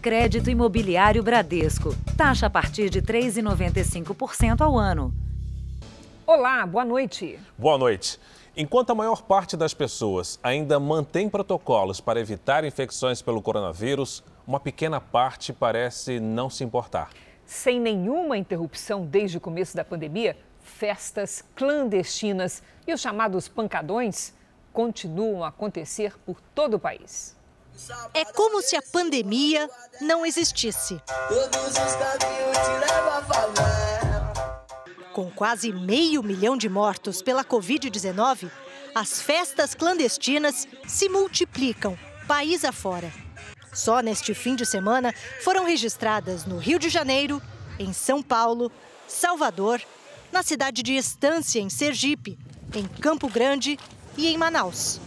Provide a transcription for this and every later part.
Crédito Imobiliário Bradesco. Taxa a partir de 3,95% ao ano. Olá, boa noite. Boa noite. Enquanto a maior parte das pessoas ainda mantém protocolos para evitar infecções pelo coronavírus, uma pequena parte parece não se importar. Sem nenhuma interrupção desde o começo da pandemia, festas clandestinas e os chamados pancadões continuam a acontecer por todo o país. É como se a pandemia não existisse. Com quase meio milhão de mortos pela Covid-19, as festas clandestinas se multiplicam país afora. Só neste fim de semana foram registradas no Rio de Janeiro, em São Paulo, Salvador, na cidade de Estância, em Sergipe, em Campo Grande e em Manaus.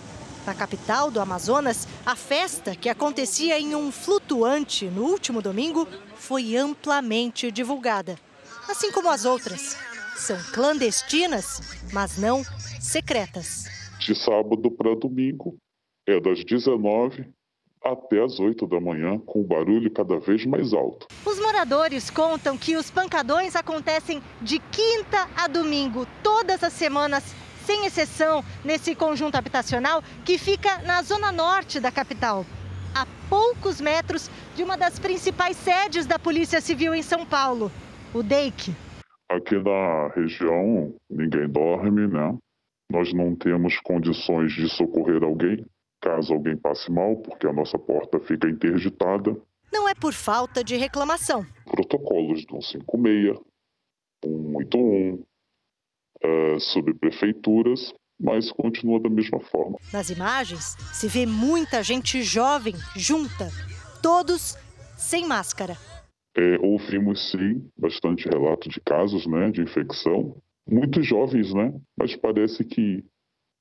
Na capital do Amazonas, a festa, que acontecia em um flutuante no último domingo, foi amplamente divulgada. Assim como as outras. São clandestinas, mas não secretas. De sábado para domingo, é das 19 até as 8 da manhã, com o barulho cada vez mais alto. Os moradores contam que os pancadões acontecem de quinta a domingo, todas as semanas sem exceção, nesse conjunto habitacional que fica na zona norte da capital, a poucos metros de uma das principais sedes da Polícia Civil em São Paulo, o DEIC. Aqui na região ninguém dorme, né? Nós não temos condições de socorrer alguém caso alguém passe mal, porque a nossa porta fica interditada. Não é por falta de reclamação. Protocolos do 156, 181, uh, subprefeituras, mas continua da mesma forma. Nas imagens, se vê muita gente jovem junta, todos sem máscara. É, ouvimos sim bastante relato de casos né, de infecção, muito jovens, né? Mas parece que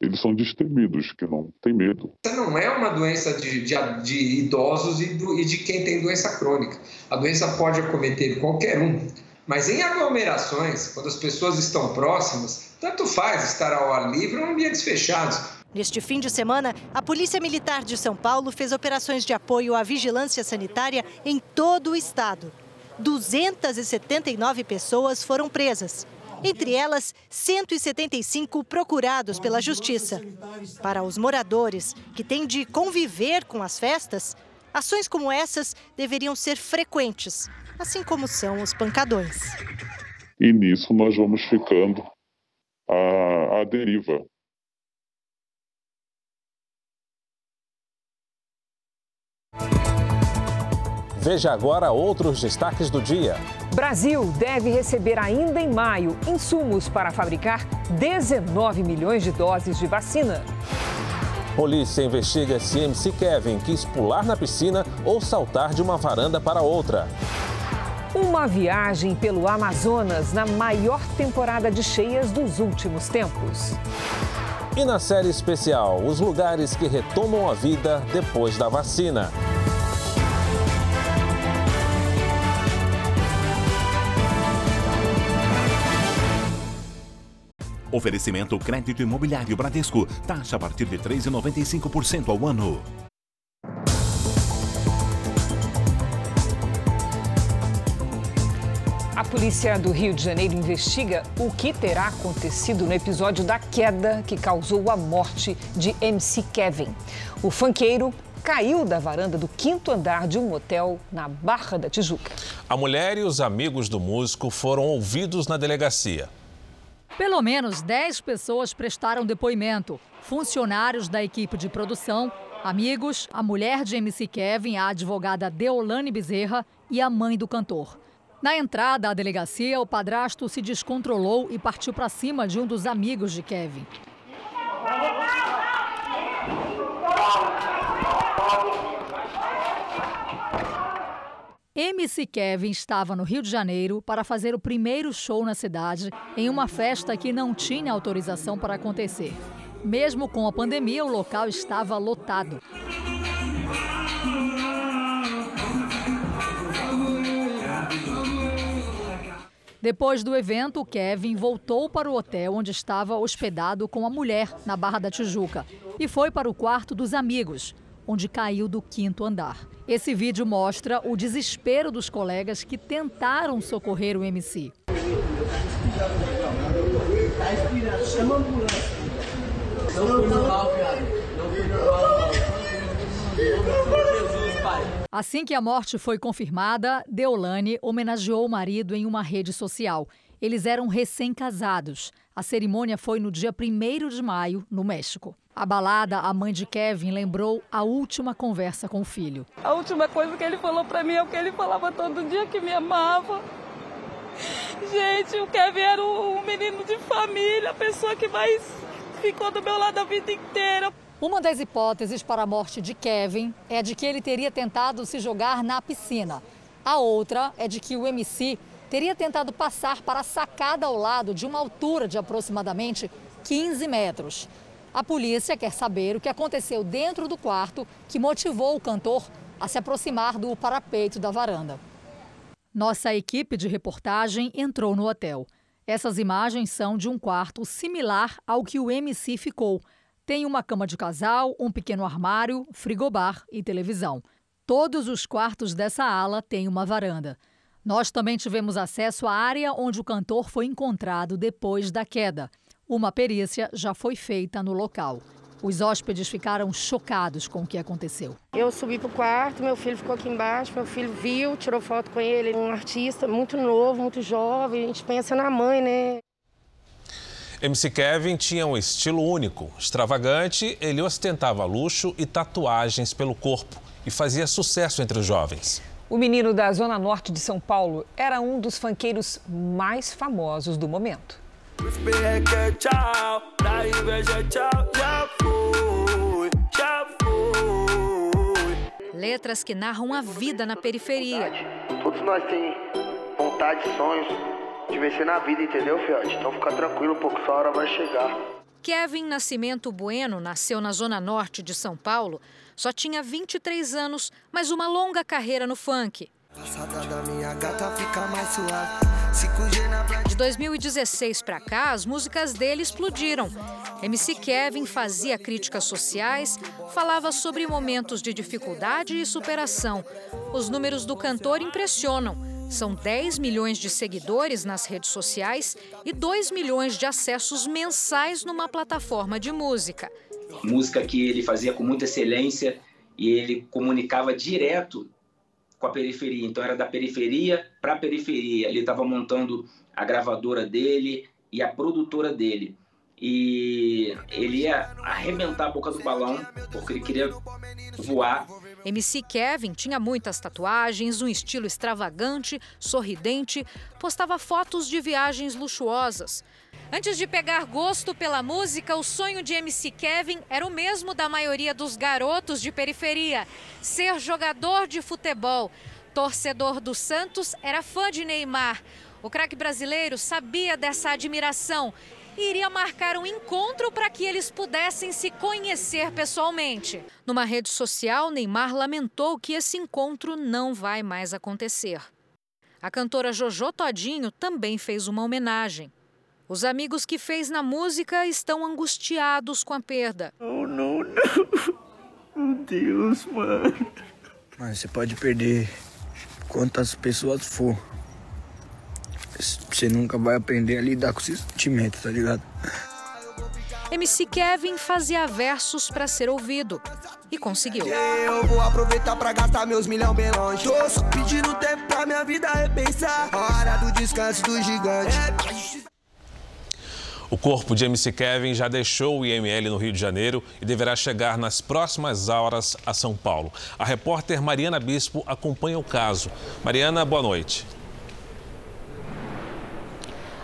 eles são destemidos, que não tem medo. Essa não é uma doença de, de, de idosos e, do, e de quem tem doença crônica. A doença pode acometer qualquer um. Mas em aglomerações, quando as pessoas estão próximas, tanto faz estar ao ar livre ou em ambientes fechados. Neste fim de semana, a Polícia Militar de São Paulo fez operações de apoio à vigilância sanitária em todo o estado. 279 pessoas foram presas. Entre elas, 175 procurados pela Justiça. Para os moradores que têm de conviver com as festas, ações como essas deveriam ser frequentes assim como são os pancadões. E nisso nós vamos ficando à, à deriva. Veja agora outros destaques do dia. Brasil deve receber ainda em maio insumos para fabricar 19 milhões de doses de vacina. Polícia investiga se MC Kevin quis pular na piscina ou saltar de uma varanda para outra. Uma viagem pelo Amazonas na maior temporada de cheias dos últimos tempos. E na série especial, os lugares que retomam a vida depois da vacina. Oferecimento crédito imobiliário Bradesco. Taxa a partir de 3,95% ao ano. A polícia do Rio de Janeiro investiga o que terá acontecido no episódio da queda que causou a morte de MC Kevin. O fanqueiro caiu da varanda do quinto andar de um hotel na Barra da Tijuca. A mulher e os amigos do músico foram ouvidos na delegacia. Pelo menos 10 pessoas prestaram depoimento. Funcionários da equipe de produção, amigos, a mulher de MC Kevin, a advogada Deolane Bezerra e a mãe do cantor. Na entrada à delegacia, o padrasto se descontrolou e partiu para cima de um dos amigos de Kevin. MC Kevin estava no Rio de Janeiro para fazer o primeiro show na cidade em uma festa que não tinha autorização para acontecer. Mesmo com a pandemia, o local estava lotado. Depois do evento, Kevin voltou para o hotel onde estava hospedado com a mulher, na Barra da Tijuca, e foi para o quarto dos amigos, onde caiu do quinto andar. Esse vídeo mostra o desespero dos colegas que tentaram socorrer o MC. Assim que a morte foi confirmada, Deolane homenageou o marido em uma rede social. Eles eram recém-casados. A cerimônia foi no dia 1 de maio, no México. Abalada, a mãe de Kevin lembrou a última conversa com o filho. A última coisa que ele falou para mim é o que ele falava todo dia que me amava. Gente, o Kevin era um menino de família, a pessoa que mais ficou do meu lado a vida inteira. Uma das hipóteses para a morte de Kevin é de que ele teria tentado se jogar na piscina. A outra é de que o MC teria tentado passar para a sacada ao lado de uma altura de aproximadamente 15 metros. A polícia quer saber o que aconteceu dentro do quarto que motivou o cantor a se aproximar do parapeito da varanda. Nossa equipe de reportagem entrou no hotel. Essas imagens são de um quarto similar ao que o MC ficou tem uma cama de casal, um pequeno armário, frigobar e televisão. Todos os quartos dessa ala têm uma varanda. Nós também tivemos acesso à área onde o cantor foi encontrado depois da queda. Uma perícia já foi feita no local. Os hóspedes ficaram chocados com o que aconteceu. Eu subi para o quarto, meu filho ficou aqui embaixo, meu filho viu, tirou foto com ele, um artista muito novo, muito jovem. A gente pensa na mãe, né? MC Kevin tinha um estilo único, extravagante, ele ostentava luxo e tatuagens pelo corpo e fazia sucesso entre os jovens. O menino da Zona Norte de São Paulo era um dos fanqueiros mais famosos do momento. Letras que narram a vida na periferia. Todos nós temos vontade, sonhos, de vencer na vida, entendeu, Fiote? Então fica tranquilo, pouco sua hora vai chegar. Kevin Nascimento Bueno nasceu na zona norte de São Paulo. Só tinha 23 anos, mas uma longa carreira no funk. De 2016 para cá, as músicas dele explodiram. MC Kevin fazia críticas sociais, falava sobre momentos de dificuldade e superação. Os números do cantor impressionam. São 10 milhões de seguidores nas redes sociais e 2 milhões de acessos mensais numa plataforma de música. Música que ele fazia com muita excelência e ele comunicava direto com a periferia. Então era da periferia para a periferia. Ele estava montando a gravadora dele e a produtora dele e ele ia arrebentar a boca do balão porque ele queria voar. MC Kevin tinha muitas tatuagens, um estilo extravagante, sorridente, postava fotos de viagens luxuosas. Antes de pegar gosto pela música, o sonho de MC Kevin era o mesmo da maioria dos garotos de periferia: ser jogador de futebol. Torcedor do Santos, era fã de Neymar. O craque brasileiro sabia dessa admiração iria marcar um encontro para que eles pudessem se conhecer pessoalmente. Numa rede social, Neymar lamentou que esse encontro não vai mais acontecer. A cantora Jojo Todinho também fez uma homenagem. Os amigos que fez na música estão angustiados com a perda. Oh, não, não. Meu Deus, mano. Mas você pode perder quantas pessoas for você nunca vai aprender a lidar com esse sentimento, tá ligado? MC Kevin fazia versos para ser ouvido e conseguiu. Eu vou aproveitar para gastar meus milhão bem longe. Tô só pedindo tempo pra minha vida repensar. Hora do descanso do gigante. O corpo de MC Kevin já deixou o IML no Rio de Janeiro e deverá chegar nas próximas horas a São Paulo. A repórter Mariana Bispo acompanha o caso. Mariana, boa noite.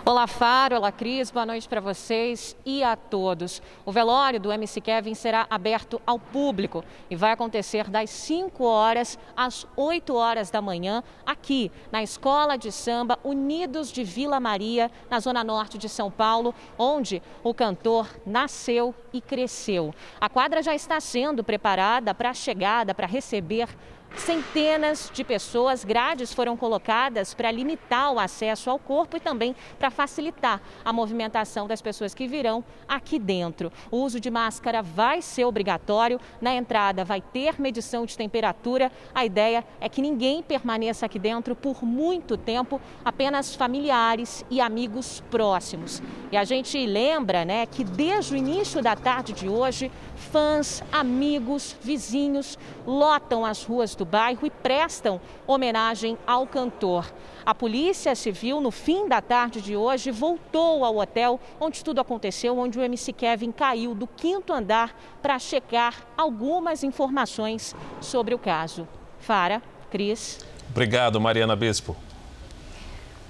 Olá, Faro, olá, Cris, boa noite para vocês e a todos. O velório do MC Kevin será aberto ao público e vai acontecer das 5 horas às 8 horas da manhã, aqui na Escola de Samba Unidos de Vila Maria, na Zona Norte de São Paulo, onde o cantor nasceu e cresceu. A quadra já está sendo preparada para a chegada, para receber centenas de pessoas. Grades foram colocadas para limitar o acesso ao corpo e também para facilitar a movimentação das pessoas que virão aqui dentro. O uso de máscara vai ser obrigatório. Na entrada vai ter medição de temperatura. A ideia é que ninguém permaneça aqui dentro por muito tempo, apenas familiares e amigos próximos. E a gente lembra, né, que desde o início da tarde de hoje, fãs, amigos, vizinhos lotam as ruas do bairro e prestam homenagem ao cantor. A Polícia Civil, no fim da tarde de hoje, voltou ao hotel onde tudo aconteceu, onde o MC Kevin caiu do quinto andar para checar algumas informações sobre o caso. Fara, Cris. Obrigado, Mariana Bispo.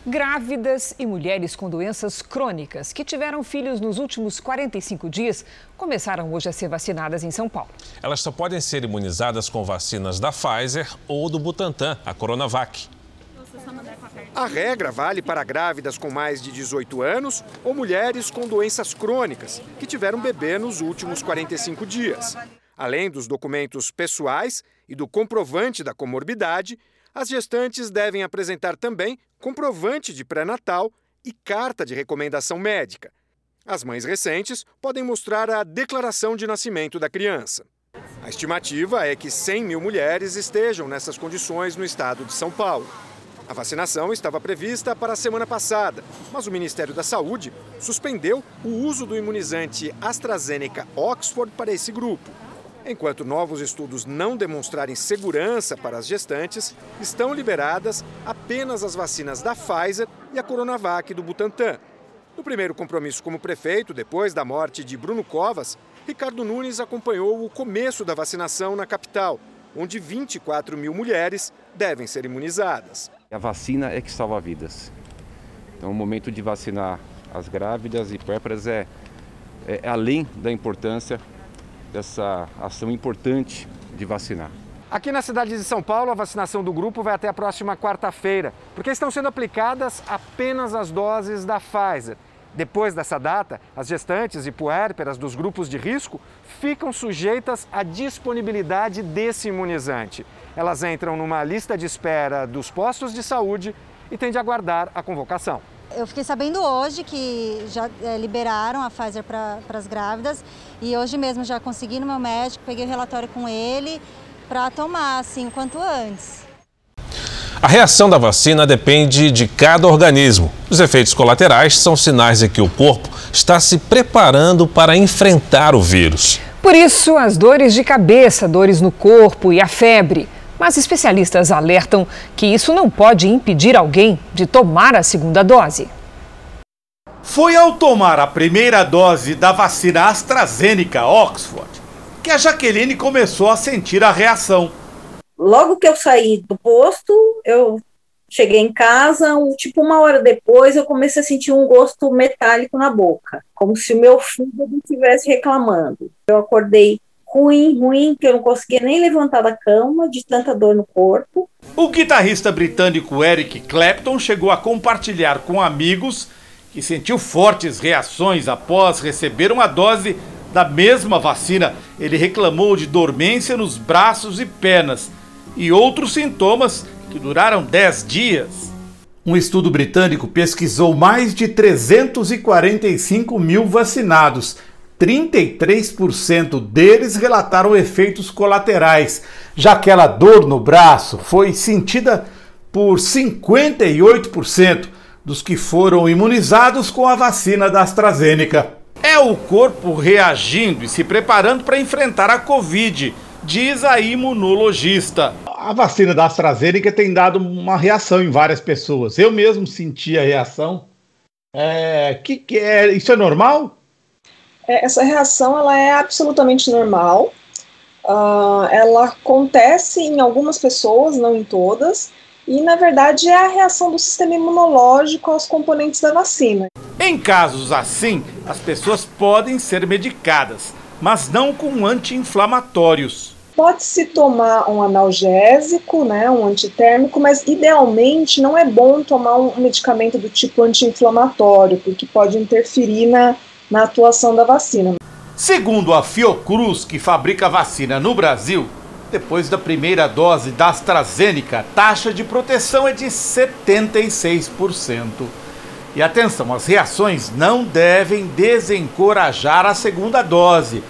Grávidas e mulheres com doenças crônicas que tiveram filhos nos últimos 45 dias começaram hoje a ser vacinadas em São Paulo. Elas só podem ser imunizadas com vacinas da Pfizer ou do Butantan, a Coronavac. A regra vale para grávidas com mais de 18 anos ou mulheres com doenças crônicas que tiveram bebê nos últimos 45 dias. Além dos documentos pessoais e do comprovante da comorbidade, as gestantes devem apresentar também comprovante de pré-natal e carta de recomendação médica. As mães recentes podem mostrar a declaração de nascimento da criança. A estimativa é que 100 mil mulheres estejam nessas condições no estado de São Paulo. A vacinação estava prevista para a semana passada, mas o Ministério da Saúde suspendeu o uso do imunizante AstraZeneca Oxford para esse grupo. Enquanto novos estudos não demonstrarem segurança para as gestantes, estão liberadas apenas as vacinas da Pfizer e a Coronavac do Butantan. No primeiro compromisso como prefeito, depois da morte de Bruno Covas, Ricardo Nunes acompanhou o começo da vacinação na capital, onde 24 mil mulheres devem ser imunizadas. A vacina é que salva vidas. Então, o momento de vacinar as grávidas e puérperas é, é além da importância dessa ação importante de vacinar. Aqui na cidade de São Paulo, a vacinação do grupo vai até a próxima quarta-feira, porque estão sendo aplicadas apenas as doses da Pfizer. Depois dessa data, as gestantes e puérperas dos grupos de risco ficam sujeitas à disponibilidade desse imunizante. Elas entram numa lista de espera dos postos de saúde e têm de aguardar a convocação. Eu fiquei sabendo hoje que já é, liberaram a Pfizer para as grávidas e hoje mesmo já consegui no meu médico, peguei o relatório com ele para tomar assim quanto antes. A reação da vacina depende de cada organismo. Os efeitos colaterais são sinais de que o corpo está se preparando para enfrentar o vírus. Por isso, as dores de cabeça, dores no corpo e a febre. Mas especialistas alertam que isso não pode impedir alguém de tomar a segunda dose. Foi ao tomar a primeira dose da vacina AstraZeneca Oxford que a Jaqueline começou a sentir a reação. Logo que eu saí do posto, eu cheguei em casa, tipo uma hora depois, eu comecei a sentir um gosto metálico na boca, como se o meu fígado estivesse reclamando. Eu acordei ruim, ruim, que eu não conseguia nem levantar da cama de tanta dor no corpo. O guitarrista britânico Eric Clapton chegou a compartilhar com amigos que sentiu fortes reações após receber uma dose da mesma vacina. Ele reclamou de dormência nos braços e pernas e outros sintomas que duraram 10 dias. Um estudo britânico pesquisou mais de 345 mil vacinados 33% deles relataram efeitos colaterais, já aquela dor no braço foi sentida por 58% dos que foram imunizados com a vacina da AstraZeneca. É o corpo reagindo e se preparando para enfrentar a Covid, diz a imunologista. A vacina da AstraZeneca tem dado uma reação em várias pessoas. Eu mesmo senti a reação. É, que, que é, isso é normal? É, essa reação ela é absolutamente normal. Uh, ela acontece em algumas pessoas, não em todas, e na verdade é a reação do sistema imunológico aos componentes da vacina. Em casos assim, as pessoas podem ser medicadas, mas não com anti-inflamatórios. Pode-se tomar um analgésico, né, um antitérmico, mas idealmente não é bom tomar um medicamento do tipo anti-inflamatório, porque pode interferir na, na atuação da vacina. Segundo a Fiocruz, que fabrica vacina no Brasil, depois da primeira dose da AstraZeneca. Taxa de proteção é de 76%. E atenção, as reações não devem desencorajar a segunda dose.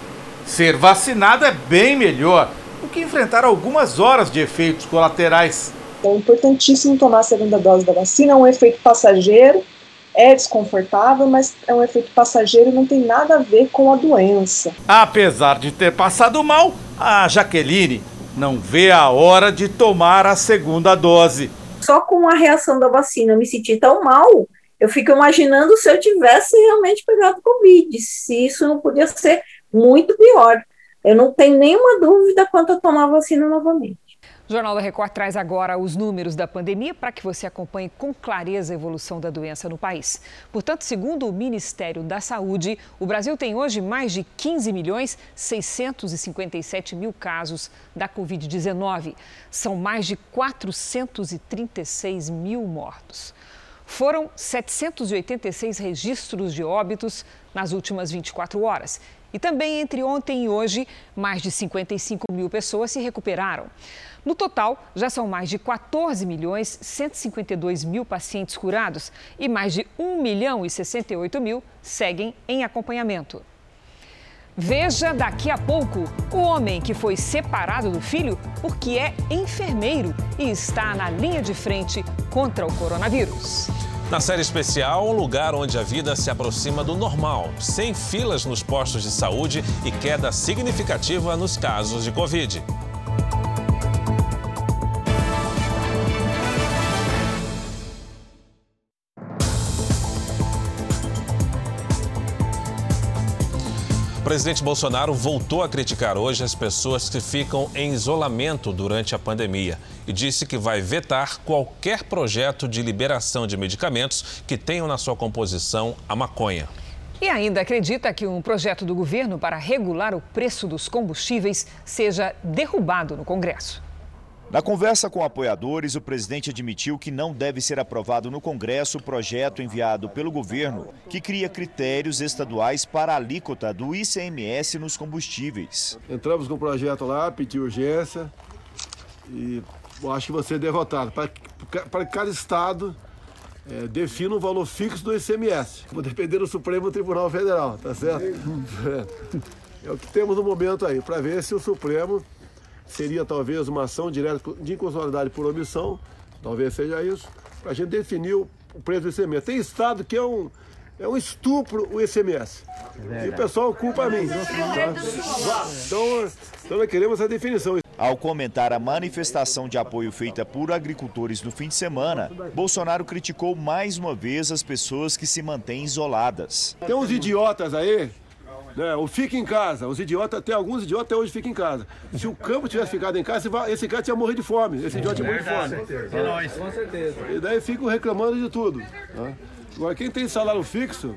Ser vacinado é bem melhor do que enfrentar algumas horas de efeitos colaterais. É importantíssimo tomar a segunda dose da vacina, é um efeito passageiro, é desconfortável, mas é um efeito passageiro e não tem nada a ver com a doença. Apesar de ter passado mal, a Jaqueline não vê a hora de tomar a segunda dose. Só com a reação da vacina eu me senti tão mal, eu fico imaginando se eu tivesse realmente pegado Covid, se isso não podia ser muito pior. Eu não tenho nenhuma dúvida quanto a tomar a vacina novamente. O Jornal da Record traz agora os números da pandemia para que você acompanhe com clareza a evolução da doença no país. Portanto, segundo o Ministério da Saúde, o Brasil tem hoje mais de 15 milhões 657 mil casos da Covid-19. São mais de 436 mil mortos. Foram 786 registros de óbitos nas últimas 24 horas. E também entre ontem e hoje, mais de 55 mil pessoas se recuperaram. No total, já são mais de 14 milhões 152 mil pacientes curados e mais de 1 milhão e 68 mil seguem em acompanhamento. Veja daqui a pouco o homem que foi separado do filho porque é enfermeiro e está na linha de frente contra o coronavírus. Na série especial, um lugar onde a vida se aproxima do normal, sem filas nos postos de saúde e queda significativa nos casos de Covid. Presidente Bolsonaro voltou a criticar hoje as pessoas que ficam em isolamento durante a pandemia e disse que vai vetar qualquer projeto de liberação de medicamentos que tenham na sua composição a maconha. E ainda acredita que um projeto do governo para regular o preço dos combustíveis seja derrubado no Congresso. Na conversa com apoiadores, o presidente admitiu que não deve ser aprovado no Congresso o projeto enviado pelo governo que cria critérios estaduais para a alíquota do ICMS nos combustíveis. Entramos com o projeto lá, pedi urgência e acho que vai ser derrotado. Para, para cada estado é, defina um valor fixo do ICMS. Vou depender do Supremo Tribunal Federal, tá certo? É, é o que temos no momento aí, para ver se o Supremo seria talvez uma ação direta de inconstitucionalidade por omissão, talvez seja isso, para a gente definir o preço do ICMS. Tem estado que é um, é um estupro o ICMS. É e o pessoal culpa a mim. Tá? Então, então nós queremos essa definição. Ao comentar a manifestação de apoio feita por agricultores no fim de semana, Bolsonaro criticou mais uma vez as pessoas que se mantêm isoladas. Tem uns idiotas aí né? O fica em casa. Os idiotas, até alguns idiotas até hoje ficam em casa. Se o campo tivesse ficado em casa, esse cara tinha morrido de fome. Esse idiota tinha morrido de fome. É nóis. Com certeza. E daí ficam reclamando de tudo. Né? Agora, quem tem salário fixo,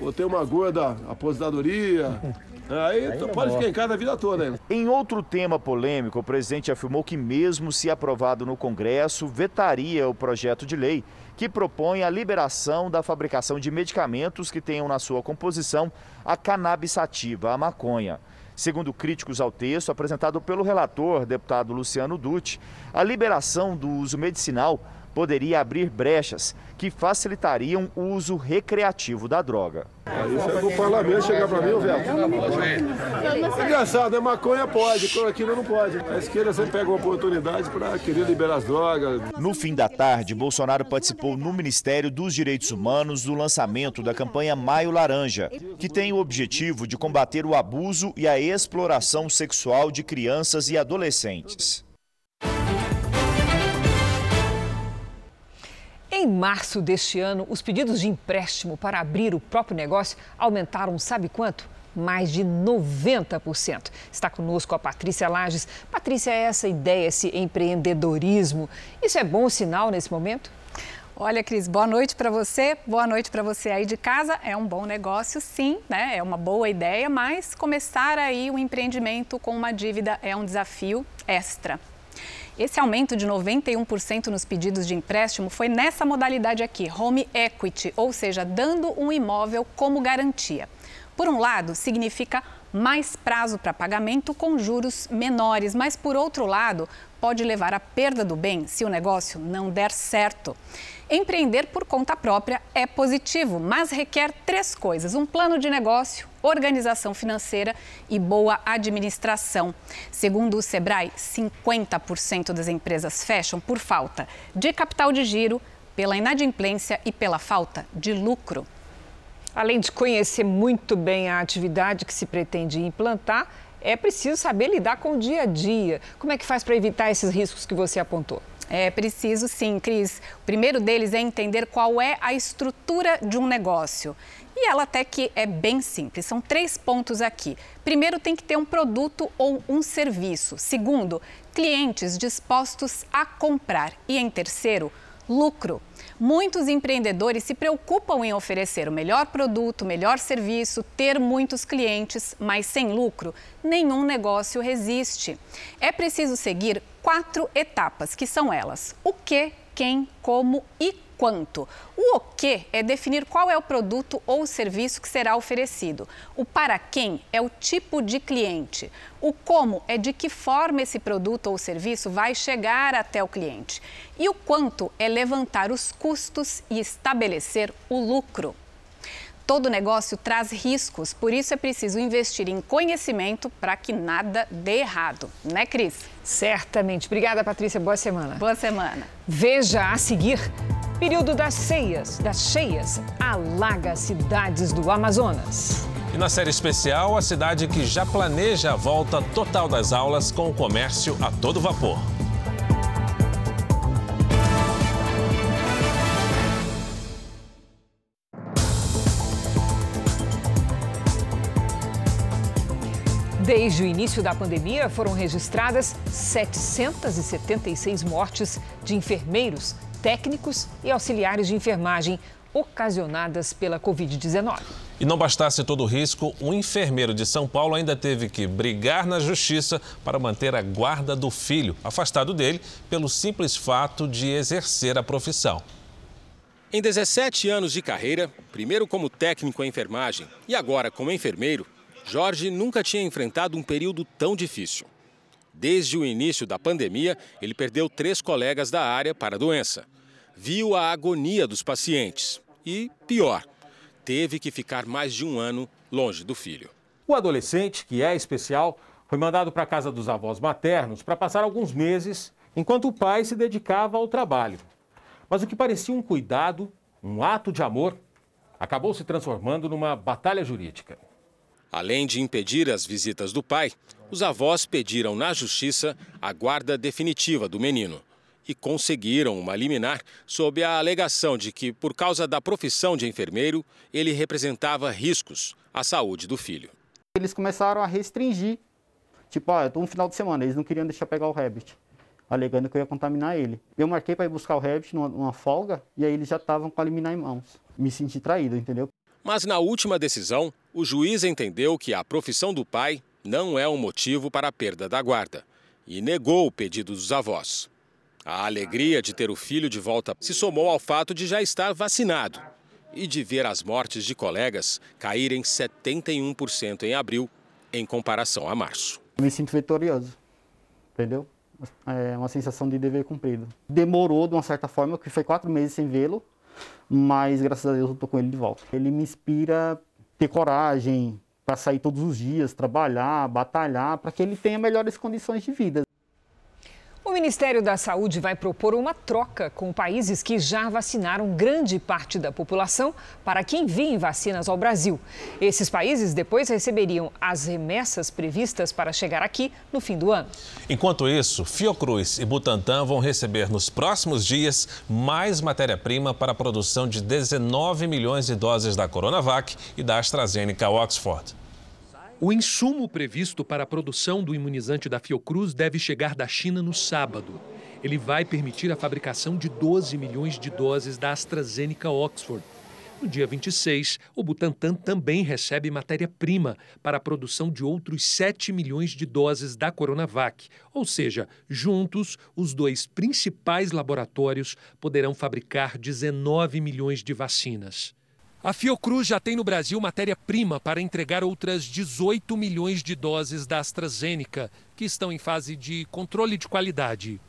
ou tem uma gorda aposentadoria, Aí, Aí pode ficar em casa a vida toda. Hein? Em outro tema polêmico, o presidente afirmou que, mesmo se aprovado no Congresso, vetaria o projeto de lei que propõe a liberação da fabricação de medicamentos que tenham na sua composição a cannabis sativa, a maconha. Segundo críticos ao texto apresentado pelo relator, deputado Luciano Dutti, a liberação do uso medicinal poderia abrir brechas que facilitariam o uso recreativo da droga. Isso é do parlamento chegar para mim, o Veto. É engraçado, né? Maconha pode, cloroquina não pode. A esquerda sempre pega uma oportunidade para querer liberar as drogas. No fim da tarde, Bolsonaro participou no Ministério dos Direitos Humanos do lançamento da campanha Maio Laranja, que tem o objetivo de combater o abuso e a exploração sexual de crianças e adolescentes. Em março deste ano, os pedidos de empréstimo para abrir o próprio negócio aumentaram, sabe quanto? Mais de 90%. Está conosco a Patrícia Lages. Patrícia, é essa ideia, esse empreendedorismo, isso é bom sinal nesse momento? Olha, Cris, boa noite para você, boa noite para você aí de casa. É um bom negócio, sim, né? É uma boa ideia, mas começar aí um empreendimento com uma dívida é um desafio extra. Esse aumento de 91% nos pedidos de empréstimo foi nessa modalidade aqui, home equity, ou seja, dando um imóvel como garantia. Por um lado, significa mais prazo para pagamento com juros menores, mas por outro lado, pode levar à perda do bem se o negócio não der certo. Empreender por conta própria é positivo, mas requer três coisas: um plano de negócio, organização financeira e boa administração. Segundo o Sebrae, 50% das empresas fecham por falta de capital de giro, pela inadimplência e pela falta de lucro. Além de conhecer muito bem a atividade que se pretende implantar, é preciso saber lidar com o dia a dia. Como é que faz para evitar esses riscos que você apontou? É preciso sim, Cris. O primeiro deles é entender qual é a estrutura de um negócio. E ela até que é bem simples. São três pontos aqui. Primeiro, tem que ter um produto ou um serviço. Segundo, clientes dispostos a comprar. E em terceiro, lucro. Muitos empreendedores se preocupam em oferecer o melhor produto, o melhor serviço, ter muitos clientes, mas sem lucro, nenhum negócio resiste. É preciso seguir quatro etapas, que são elas: o que, quem, como e quanto. O o que é definir qual é o produto ou serviço que será oferecido. O para quem é o tipo de cliente. O como é de que forma esse produto ou serviço vai chegar até o cliente. E o quanto é levantar os custos e estabelecer o lucro. Todo negócio traz riscos, por isso é preciso investir em conhecimento para que nada dê errado, né, Cris? Certamente. Obrigada, Patrícia. Boa semana. Boa semana. Veja a seguir. Período das ceias, das cheias, alaga cidades do Amazonas. E na série especial, a cidade que já planeja a volta total das aulas com o comércio a todo vapor. Desde o início da pandemia, foram registradas 776 mortes de enfermeiros, técnicos e auxiliares de enfermagem ocasionadas pela Covid-19. E não bastasse todo o risco, um enfermeiro de São Paulo ainda teve que brigar na justiça para manter a guarda do filho, afastado dele pelo simples fato de exercer a profissão. Em 17 anos de carreira, primeiro como técnico em enfermagem e agora como enfermeiro, Jorge nunca tinha enfrentado um período tão difícil. Desde o início da pandemia, ele perdeu três colegas da área para a doença. Viu a agonia dos pacientes e, pior, teve que ficar mais de um ano longe do filho. O adolescente, que é especial, foi mandado para a casa dos avós maternos para passar alguns meses enquanto o pai se dedicava ao trabalho. Mas o que parecia um cuidado, um ato de amor, acabou se transformando numa batalha jurídica. Além de impedir as visitas do pai, os avós pediram na justiça a guarda definitiva do menino e conseguiram uma liminar sob a alegação de que, por causa da profissão de enfermeiro, ele representava riscos à saúde do filho. Eles começaram a restringir, tipo, ó, um final de semana, eles não queriam deixar pegar o rabbit, alegando que eu ia contaminar ele. Eu marquei para ir buscar o rabbit numa, numa folga e aí eles já estavam com a liminar em mãos. Me senti traído, entendeu? Mas na última decisão, o juiz entendeu que a profissão do pai não é um motivo para a perda da guarda e negou o pedido dos avós. A alegria de ter o filho de volta se somou ao fato de já estar vacinado e de ver as mortes de colegas caírem 71% em abril, em comparação a março. Me sinto vitorioso, entendeu? É uma sensação de dever cumprido. Demorou de uma certa forma, que foi quatro meses sem vê-lo, mas graças a Deus eu tô com ele de volta. Ele me inspira ter coragem para sair todos os dias, trabalhar, batalhar, para que ele tenha melhores condições de vida. O Ministério da Saúde vai propor uma troca com países que já vacinaram grande parte da população para que enviem vacinas ao Brasil. Esses países depois receberiam as remessas previstas para chegar aqui no fim do ano. Enquanto isso, Fiocruz e Butantan vão receber nos próximos dias mais matéria-prima para a produção de 19 milhões de doses da Coronavac e da AstraZeneca Oxford. O insumo previsto para a produção do imunizante da Fiocruz deve chegar da China no sábado. Ele vai permitir a fabricação de 12 milhões de doses da AstraZeneca Oxford. No dia 26, o Butantan também recebe matéria-prima para a produção de outros 7 milhões de doses da Coronavac. Ou seja, juntos, os dois principais laboratórios poderão fabricar 19 milhões de vacinas. A Fiocruz já tem no Brasil matéria-prima para entregar outras 18 milhões de doses da AstraZeneca, que estão em fase de controle de qualidade.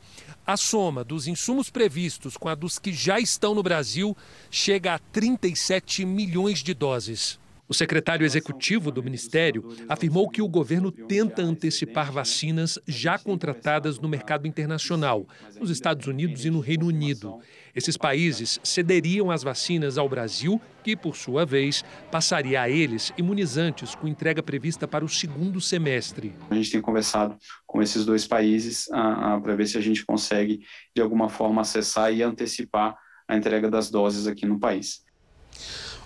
A soma dos insumos previstos com a dos que já estão no Brasil chega a 37 milhões de doses. O secretário executivo do Ministério afirmou que o governo tenta antecipar vacinas já contratadas no mercado internacional, nos Estados Unidos e no Reino Unido. Esses países cederiam as vacinas ao Brasil, que, por sua vez, passaria a eles imunizantes com entrega prevista para o segundo semestre. A gente tem conversado com esses dois países para ver se a gente consegue, de alguma forma, acessar e antecipar a entrega das doses aqui no país.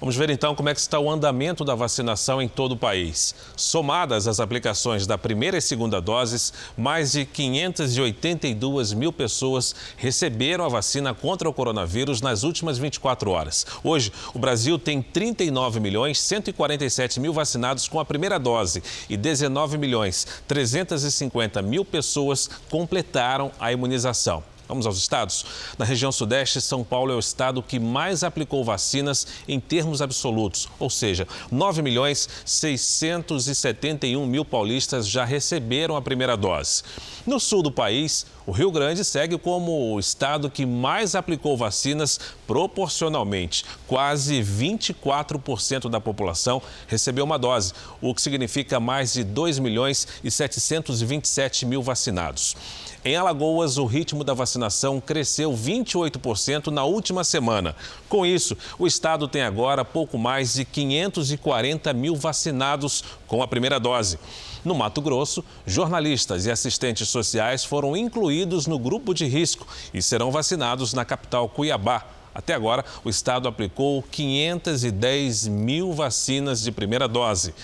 Vamos ver então como é que está o andamento da vacinação em todo o país. Somadas as aplicações da primeira e segunda doses, mais de 582 mil pessoas receberam a vacina contra o coronavírus nas últimas 24 horas. Hoje, o Brasil tem 39 milhões 147 mil vacinados com a primeira dose e 19 milhões 350 mil pessoas completaram a imunização. Vamos aos estados. Na região sudeste, São Paulo é o estado que mais aplicou vacinas em termos absolutos, ou seja, 9 milhões 671 mil paulistas já receberam a primeira dose. No sul do país, o Rio Grande segue como o estado que mais aplicou vacinas proporcionalmente. Quase 24% da população recebeu uma dose, o que significa mais de 2 milhões e 727 mil vacinados. Em Alagoas, o ritmo da vacinação cresceu 28% na última semana. Com isso, o estado tem agora pouco mais de 540 mil vacinados com a primeira dose. No Mato Grosso, jornalistas e assistentes sociais foram incluídos no grupo de risco e serão vacinados na capital Cuiabá. Até agora, o estado aplicou 510 mil vacinas de primeira dose.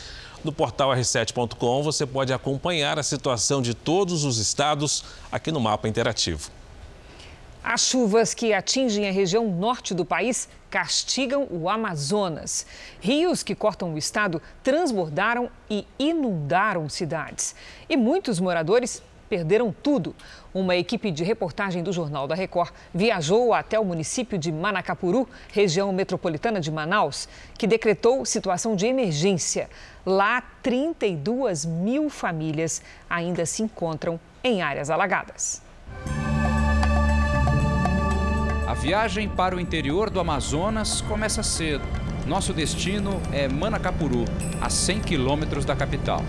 No portal r7.com você pode acompanhar a situação de todos os estados aqui no mapa interativo. As chuvas que atingem a região norte do país castigam o Amazonas. Rios que cortam o estado transbordaram e inundaram cidades. E muitos moradores perderam tudo. Uma equipe de reportagem do Jornal da Record viajou até o município de Manacapuru, região metropolitana de Manaus, que decretou situação de emergência. Lá, 32 mil famílias ainda se encontram em áreas alagadas. A viagem para o interior do Amazonas começa cedo. Nosso destino é Manacapuru, a 100 quilômetros da capital.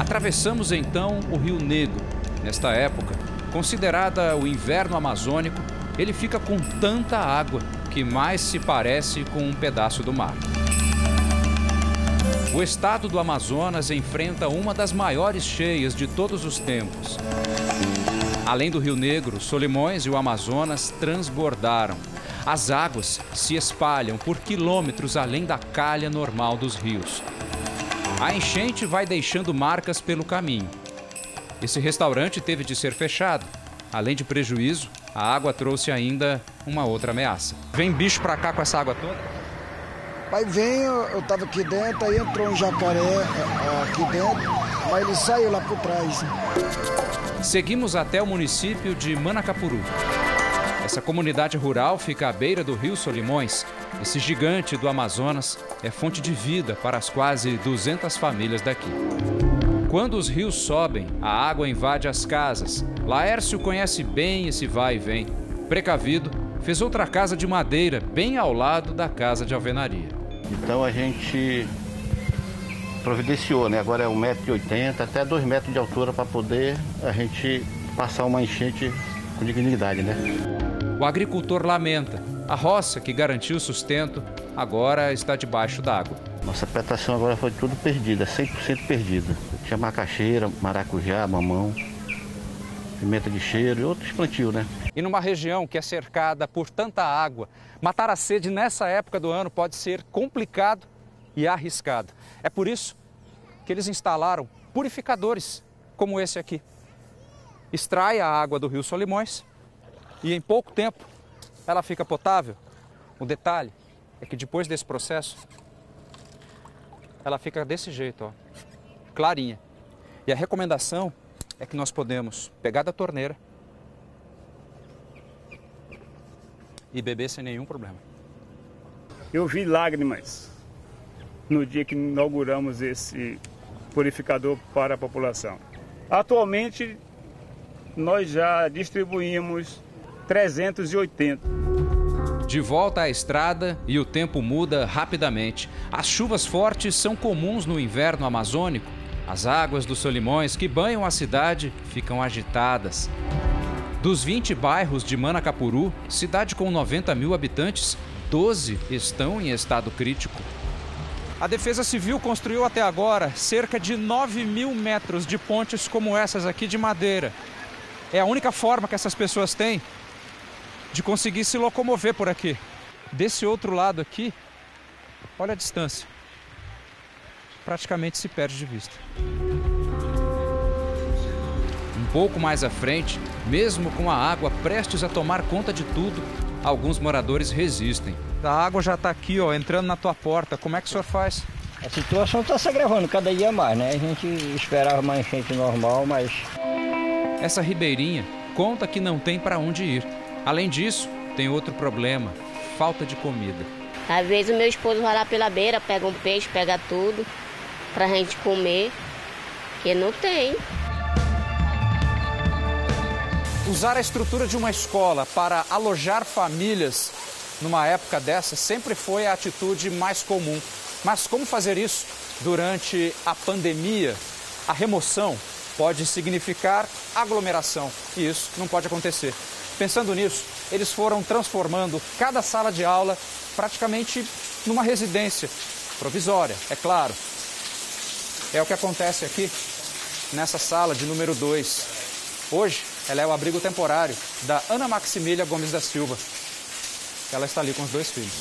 Atravessamos então o Rio Negro. Nesta época, considerada o inverno amazônico, ele fica com tanta água que mais se parece com um pedaço do mar. O estado do Amazonas enfrenta uma das maiores cheias de todos os tempos. Além do Rio Negro, Solimões e o Amazonas transbordaram. As águas se espalham por quilômetros além da calha normal dos rios. A enchente vai deixando marcas pelo caminho. Esse restaurante teve de ser fechado. Além de prejuízo, a água trouxe ainda uma outra ameaça. Vem bicho pra cá com essa água toda? Pai, vem, eu tava aqui dentro, aí entrou um jacaré aqui dentro, mas ele saiu lá por trás. Seguimos até o município de Manacapuru. Essa comunidade rural fica à beira do rio Solimões. Esse gigante do Amazonas é fonte de vida para as quase 200 famílias daqui. Quando os rios sobem, a água invade as casas. Laércio conhece bem esse vai e vem. Precavido, fez outra casa de madeira bem ao lado da casa de alvenaria. Então a gente providenciou, né? Agora é 1,80m até 2 metros de altura para poder a gente passar uma enchente com dignidade, né? O agricultor lamenta. A roça que garantiu o sustento agora está debaixo d'água. Nossa plantação agora foi tudo perdida, 100% perdida. Tinha macaxeira, maracujá, mamão, pimenta de cheiro e outros plantios, né? E numa região que é cercada por tanta água, matar a sede nessa época do ano pode ser complicado e arriscado. É por isso que eles instalaram purificadores como esse aqui. Extrai a água do rio Solimões e em pouco tempo ela fica potável. O detalhe é que depois desse processo ela fica desse jeito, ó, clarinha. E a recomendação é que nós podemos pegar da torneira e beber sem nenhum problema. Eu vi lágrimas no dia que inauguramos esse purificador para a população. Atualmente, nós já distribuímos 380. De volta à estrada e o tempo muda rapidamente. As chuvas fortes são comuns no inverno amazônico. As águas dos Solimões que banham a cidade ficam agitadas. Dos 20 bairros de Manacapuru, cidade com 90 mil habitantes, 12 estão em estado crítico. A Defesa Civil construiu até agora cerca de 9 mil metros de pontes como essas aqui de madeira. É a única forma que essas pessoas têm de conseguir se locomover por aqui. Desse outro lado aqui, olha a distância. Praticamente se perde de vista. Um pouco mais à frente, mesmo com a água prestes a tomar conta de tudo, alguns moradores resistem. A água já está aqui, ó, entrando na tua porta. Como é que o senhor faz? A situação está se agravando cada dia mais, né? A gente esperava uma enchente normal, mas. Essa ribeirinha conta que não tem para onde ir. Além disso, tem outro problema: falta de comida. Às vezes o meu esposo vai lá pela beira, pega um peixe, pega tudo pra gente comer, que não tem. Usar a estrutura de uma escola para alojar famílias numa época dessa sempre foi a atitude mais comum. Mas como fazer isso durante a pandemia? A remoção pode significar aglomeração e isso não pode acontecer. Pensando nisso, eles foram transformando cada sala de aula praticamente numa residência provisória, é claro. É o que acontece aqui nessa sala de número 2. Hoje, ela é o abrigo temporário da Ana Maximília Gomes da Silva. Ela está ali com os dois filhos.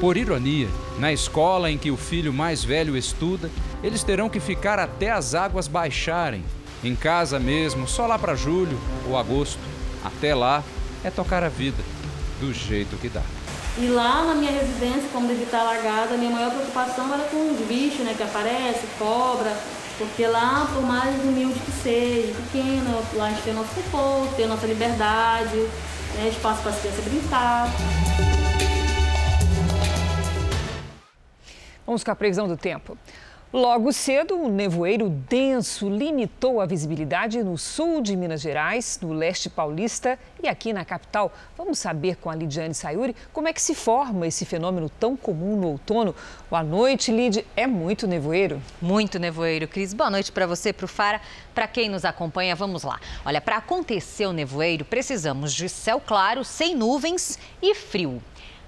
Por ironia, na escola em que o filho mais velho estuda, eles terão que ficar até as águas baixarem. Em casa mesmo, só lá para julho ou agosto. Até lá é tocar a vida do jeito que dá. E lá na minha residência, como deve estar alagada, a minha maior preocupação era com os bichos né, que aparecem, cobra, porque lá, por mais humilde que seja, pequeno, lá a gente tem o nosso conforto, tem a nossa liberdade, né, espaço para as crianças brincar. Vamos com a previsão do tempo. Logo cedo, um nevoeiro denso limitou a visibilidade no sul de Minas Gerais, no leste paulista e aqui na capital. Vamos saber com a Lidiane Sayuri como é que se forma esse fenômeno tão comum no outono. Boa noite, Lid. É muito nevoeiro? Muito nevoeiro, Cris. Boa noite para você, para o Fara. Para quem nos acompanha, vamos lá. Olha, para acontecer o nevoeiro, precisamos de céu claro, sem nuvens e frio.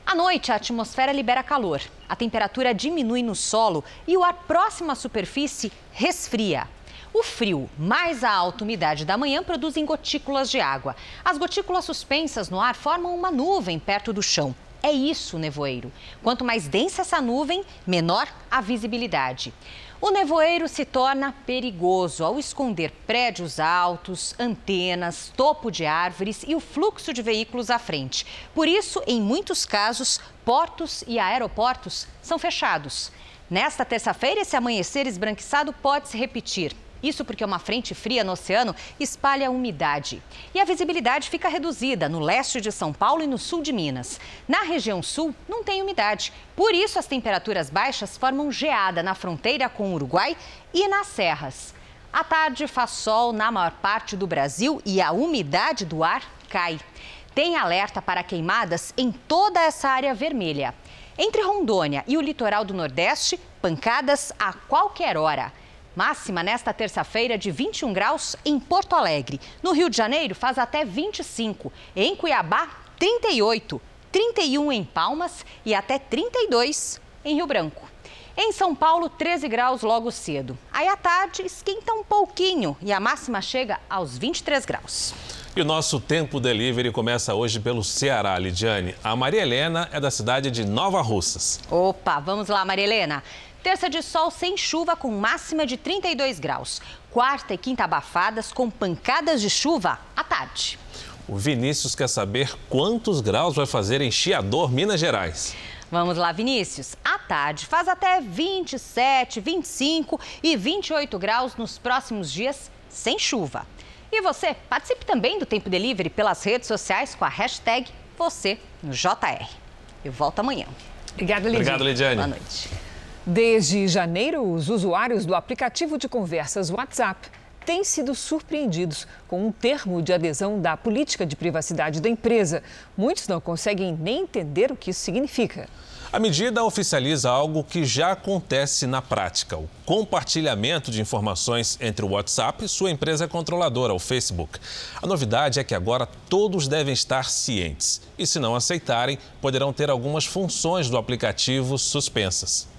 À noite, a atmosfera libera calor, a temperatura diminui no solo e o ar próximo à superfície resfria. O frio mais a alta umidade da manhã produzem gotículas de água. As gotículas suspensas no ar formam uma nuvem perto do chão. É isso nevoeiro. Quanto mais densa essa nuvem, menor a visibilidade. O nevoeiro se torna perigoso ao esconder prédios altos, antenas, topo de árvores e o fluxo de veículos à frente. Por isso, em muitos casos, portos e aeroportos são fechados. Nesta terça-feira, esse amanhecer esbranquiçado pode se repetir. Isso porque uma frente fria no oceano espalha umidade. E a visibilidade fica reduzida no leste de São Paulo e no sul de Minas. Na região sul, não tem umidade. Por isso, as temperaturas baixas formam geada na fronteira com o Uruguai e nas serras. À tarde, faz sol na maior parte do Brasil e a umidade do ar cai. Tem alerta para queimadas em toda essa área vermelha. Entre Rondônia e o litoral do Nordeste, pancadas a qualquer hora. Máxima nesta terça-feira de 21 graus em Porto Alegre. No Rio de Janeiro faz até 25. Em Cuiabá, 38. 31 em Palmas e até 32 em Rio Branco. Em São Paulo, 13 graus logo cedo. Aí à tarde esquenta um pouquinho e a máxima chega aos 23 graus. E o nosso Tempo Delivery começa hoje pelo Ceará, Lidiane. A Maria Helena é da cidade de Nova Russas. Opa, vamos lá, Maria Helena. Terça de sol sem chuva com máxima de 32 graus. Quarta e quinta abafadas com pancadas de chuva à tarde. O Vinícius quer saber quantos graus vai fazer em Chiador, Minas Gerais. Vamos lá, Vinícius. À tarde faz até 27, 25 e 28 graus nos próximos dias sem chuva. E você, participe também do Tempo Delivery pelas redes sociais com a hashtag você no JR. Eu volto amanhã. Obrigada, Lidiane. Obrigado, Lidiane. Boa noite. Desde janeiro, os usuários do aplicativo de conversas WhatsApp têm sido surpreendidos com um termo de adesão da política de privacidade da empresa. Muitos não conseguem nem entender o que isso significa. A medida oficializa algo que já acontece na prática: o compartilhamento de informações entre o WhatsApp e sua empresa controladora, o Facebook. A novidade é que agora todos devem estar cientes e, se não aceitarem, poderão ter algumas funções do aplicativo suspensas.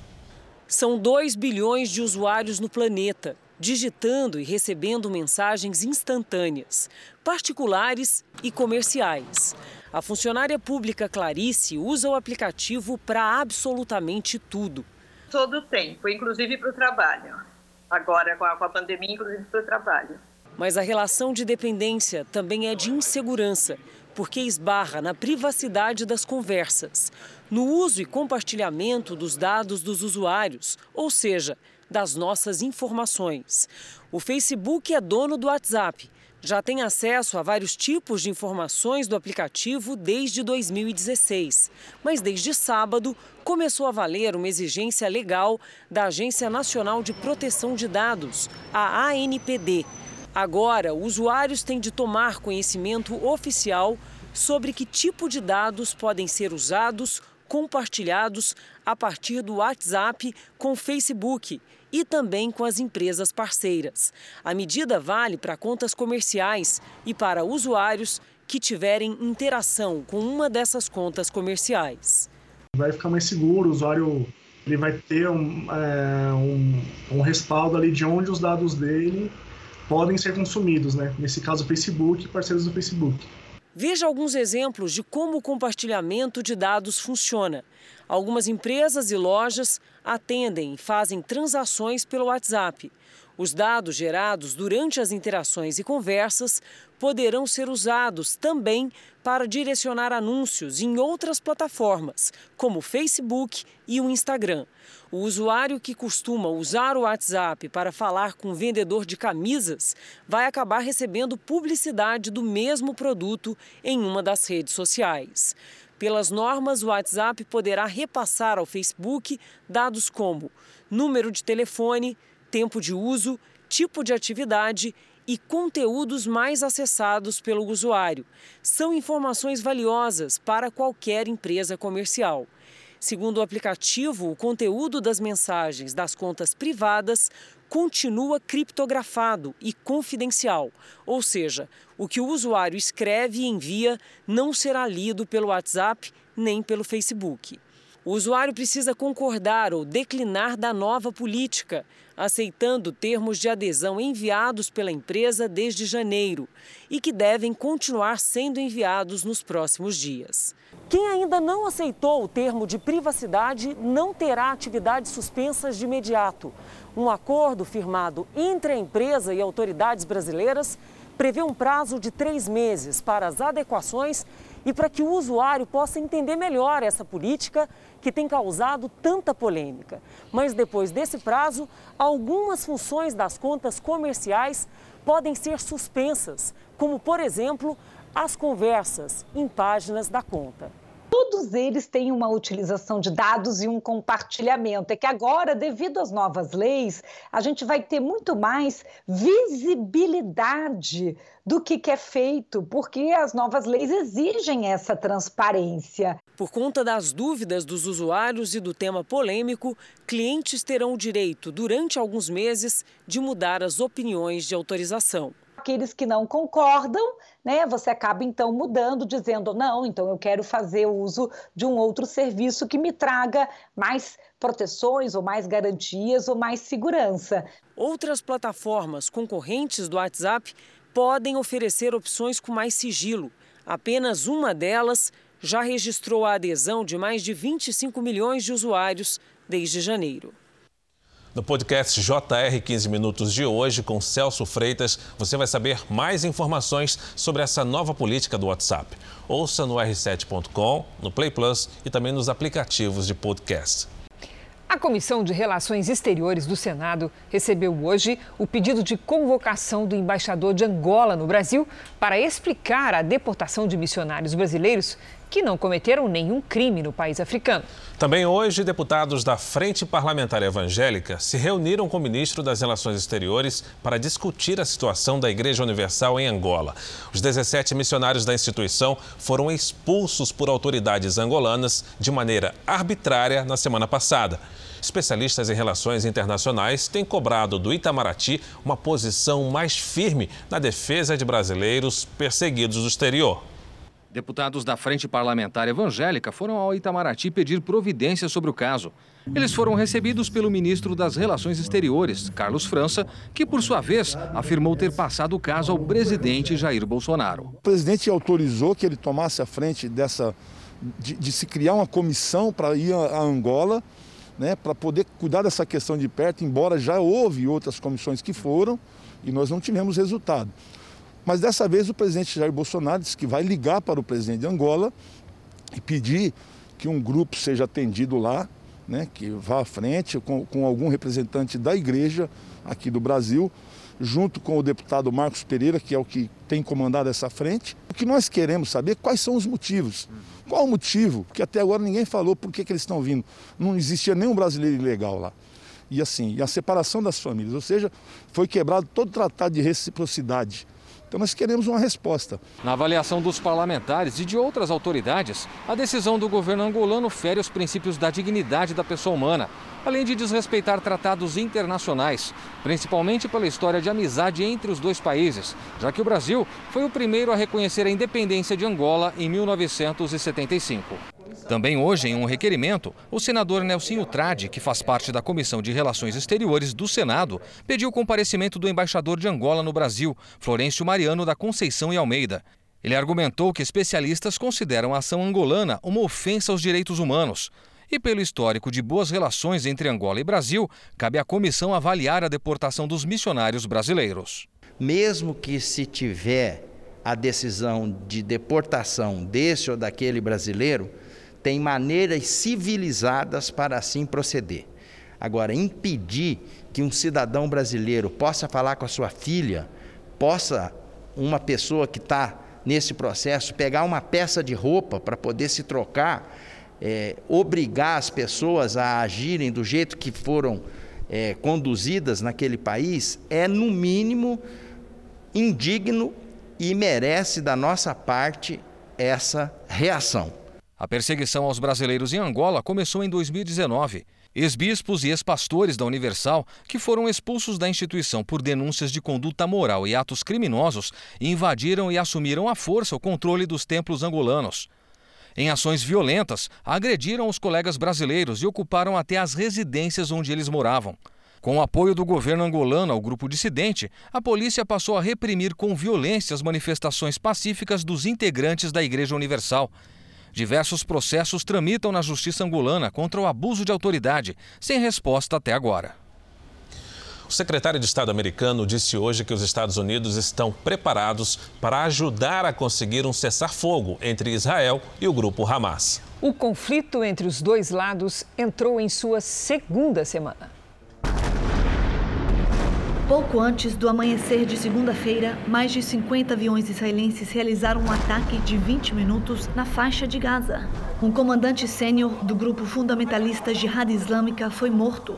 São 2 bilhões de usuários no planeta digitando e recebendo mensagens instantâneas, particulares e comerciais. A funcionária pública Clarice usa o aplicativo para absolutamente tudo. Todo o tempo, inclusive para o trabalho. Agora, com a, com a pandemia, inclusive para o trabalho. Mas a relação de dependência também é de insegurança, porque esbarra na privacidade das conversas, no uso e compartilhamento dos dados dos usuários, ou seja, das nossas informações. O Facebook é dono do WhatsApp. Já tem acesso a vários tipos de informações do aplicativo desde 2016. Mas desde sábado começou a valer uma exigência legal da Agência Nacional de Proteção de Dados, a ANPD. Agora, usuários têm de tomar conhecimento oficial sobre que tipo de dados podem ser usados, compartilhados a partir do WhatsApp com o Facebook e também com as empresas parceiras. A medida vale para contas comerciais e para usuários que tiverem interação com uma dessas contas comerciais. Vai ficar mais seguro, o usuário ele vai ter um, é, um, um respaldo ali de onde os dados dele podem ser consumidos, né? Nesse caso, o Facebook, parceiros do Facebook. Veja alguns exemplos de como o compartilhamento de dados funciona. Algumas empresas e lojas atendem e fazem transações pelo WhatsApp. Os dados gerados durante as interações e conversas poderão ser usados também para direcionar anúncios em outras plataformas, como o Facebook e o Instagram. O usuário que costuma usar o WhatsApp para falar com o vendedor de camisas vai acabar recebendo publicidade do mesmo produto em uma das redes sociais. Pelas normas, o WhatsApp poderá repassar ao Facebook dados como número de telefone, tempo de uso, tipo de atividade e conteúdos mais acessados pelo usuário. São informações valiosas para qualquer empresa comercial. Segundo o aplicativo, o conteúdo das mensagens das contas privadas continua criptografado e confidencial, ou seja, o que o usuário escreve e envia não será lido pelo WhatsApp nem pelo Facebook. O usuário precisa concordar ou declinar da nova política, aceitando termos de adesão enviados pela empresa desde janeiro e que devem continuar sendo enviados nos próximos dias. Quem ainda não aceitou o termo de privacidade não terá atividades suspensas de imediato. Um acordo firmado entre a empresa e autoridades brasileiras prevê um prazo de três meses para as adequações e para que o usuário possa entender melhor essa política que tem causado tanta polêmica. Mas depois desse prazo, algumas funções das contas comerciais podem ser suspensas, como, por exemplo, as conversas em páginas da conta todos eles têm uma utilização de dados e um compartilhamento. É que agora, devido às novas leis, a gente vai ter muito mais visibilidade do que, que é feito, porque as novas leis exigem essa transparência. Por conta das dúvidas dos usuários e do tema polêmico, clientes terão o direito, durante alguns meses, de mudar as opiniões de autorização aqueles que não concordam, né, você acaba então mudando, dizendo não, então eu quero fazer uso de um outro serviço que me traga mais proteções ou mais garantias ou mais segurança. Outras plataformas concorrentes do WhatsApp podem oferecer opções com mais sigilo. Apenas uma delas já registrou a adesão de mais de 25 milhões de usuários desde janeiro. No podcast JR 15 Minutos de hoje, com Celso Freitas, você vai saber mais informações sobre essa nova política do WhatsApp. Ouça no r7.com, no Play Plus e também nos aplicativos de podcast. A Comissão de Relações Exteriores do Senado recebeu hoje o pedido de convocação do embaixador de Angola no Brasil para explicar a deportação de missionários brasileiros que não cometeram nenhum crime no país africano. Também hoje, deputados da Frente Parlamentar Evangélica se reuniram com o ministro das Relações Exteriores para discutir a situação da Igreja Universal em Angola. Os 17 missionários da instituição foram expulsos por autoridades angolanas de maneira arbitrária na semana passada. Especialistas em relações internacionais têm cobrado do Itamaraty uma posição mais firme na defesa de brasileiros perseguidos no exterior. Deputados da Frente Parlamentar Evangélica foram ao Itamaraty pedir providências sobre o caso. Eles foram recebidos pelo ministro das Relações Exteriores, Carlos França, que, por sua vez, afirmou ter passado o caso ao presidente Jair Bolsonaro. O presidente autorizou que ele tomasse a frente dessa. de, de se criar uma comissão para ir a Angola, né, para poder cuidar dessa questão de perto, embora já houve outras comissões que foram e nós não tivemos resultado. Mas dessa vez o presidente Jair Bolsonaro disse que vai ligar para o presidente de Angola e pedir que um grupo seja atendido lá, né, que vá à frente com, com algum representante da igreja aqui do Brasil, junto com o deputado Marcos Pereira, que é o que tem comandado essa frente. O que nós queremos saber quais são os motivos. Qual o motivo? Porque até agora ninguém falou por que, que eles estão vindo. Não existia nenhum brasileiro ilegal lá. E assim, e a separação das famílias, ou seja, foi quebrado todo o tratado de reciprocidade então nós queremos uma resposta. Na avaliação dos parlamentares e de outras autoridades, a decisão do governo angolano fere os princípios da dignidade da pessoa humana, além de desrespeitar tratados internacionais, principalmente pela história de amizade entre os dois países, já que o Brasil foi o primeiro a reconhecer a independência de Angola em 1975. Também hoje, em um requerimento, o senador Nelsinho Trade, que faz parte da Comissão de Relações Exteriores do Senado, pediu o comparecimento do embaixador de Angola no Brasil, Florencio Mariano da Conceição e Almeida. Ele argumentou que especialistas consideram a ação angolana uma ofensa aos direitos humanos. E pelo histórico de boas relações entre Angola e Brasil, cabe à comissão avaliar a deportação dos missionários brasileiros. Mesmo que se tiver a decisão de deportação desse ou daquele brasileiro, tem maneiras civilizadas para assim proceder. Agora, impedir que um cidadão brasileiro possa falar com a sua filha, possa uma pessoa que está nesse processo pegar uma peça de roupa para poder se trocar, é, obrigar as pessoas a agirem do jeito que foram é, conduzidas naquele país, é no mínimo indigno e merece da nossa parte essa reação. A perseguição aos brasileiros em Angola começou em 2019. Ex-bispos e ex-pastores da Universal, que foram expulsos da instituição por denúncias de conduta moral e atos criminosos, invadiram e assumiram à força o controle dos templos angolanos. Em ações violentas, agrediram os colegas brasileiros e ocuparam até as residências onde eles moravam. Com o apoio do governo angolano ao grupo dissidente, a polícia passou a reprimir com violência as manifestações pacíficas dos integrantes da Igreja Universal. Diversos processos tramitam na justiça angolana contra o abuso de autoridade, sem resposta até agora. O secretário de Estado americano disse hoje que os Estados Unidos estão preparados para ajudar a conseguir um cessar-fogo entre Israel e o grupo Hamas. O conflito entre os dois lados entrou em sua segunda semana. Pouco antes do amanhecer de segunda-feira, mais de 50 aviões israelenses realizaram um ataque de 20 minutos na faixa de Gaza. Um comandante sênior do grupo fundamentalista Jihad Islâmica foi morto.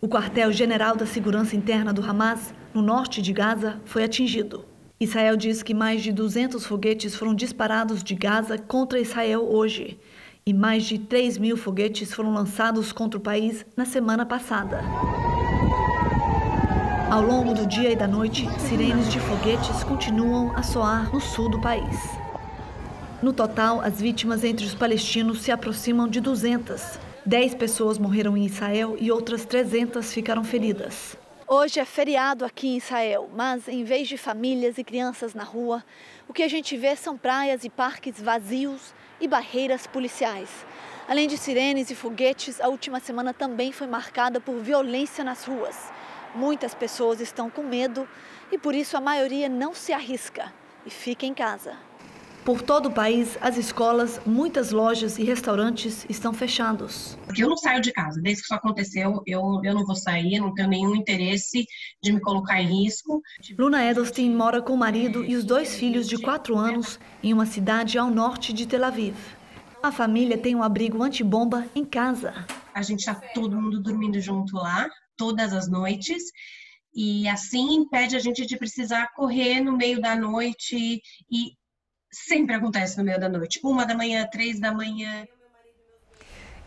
O quartel-general da segurança interna do Hamas, no norte de Gaza, foi atingido. Israel diz que mais de 200 foguetes foram disparados de Gaza contra Israel hoje. E mais de 3 mil foguetes foram lançados contra o país na semana passada. Ao longo do dia e da noite, sirenes de foguetes continuam a soar no sul do país. No total, as vítimas entre os palestinos se aproximam de 200. 10 pessoas morreram em Israel e outras 300 ficaram feridas. Hoje é feriado aqui em Israel, mas em vez de famílias e crianças na rua, o que a gente vê são praias e parques vazios e barreiras policiais. Além de sirenes e foguetes, a última semana também foi marcada por violência nas ruas. Muitas pessoas estão com medo e por isso a maioria não se arrisca e fica em casa. Por todo o país, as escolas, muitas lojas e restaurantes estão fechados. Porque eu não saio de casa. Desde que isso aconteceu, eu, eu não vou sair, não tenho nenhum interesse de me colocar em risco. Luna Edelstein mora com o marido e os dois filhos de quatro anos em uma cidade ao norte de Tel Aviv. A família tem um abrigo antibomba em casa. A gente está todo mundo dormindo junto lá, todas as noites, e assim impede a gente de precisar correr no meio da noite e sempre acontece no meio da noite, uma da manhã, três da manhã.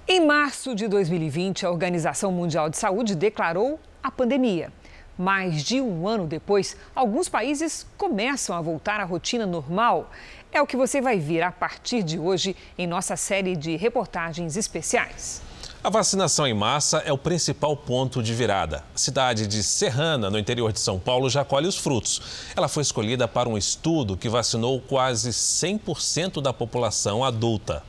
Em março de 2020, a Organização Mundial de Saúde declarou a pandemia. Mais de um ano depois, alguns países começam a voltar à rotina normal. É o que você vai ver a partir de hoje em nossa série de reportagens especiais. A vacinação em massa é o principal ponto de virada. A cidade de Serrana, no interior de São Paulo, já colhe os frutos. Ela foi escolhida para um estudo que vacinou quase 100% da população adulta.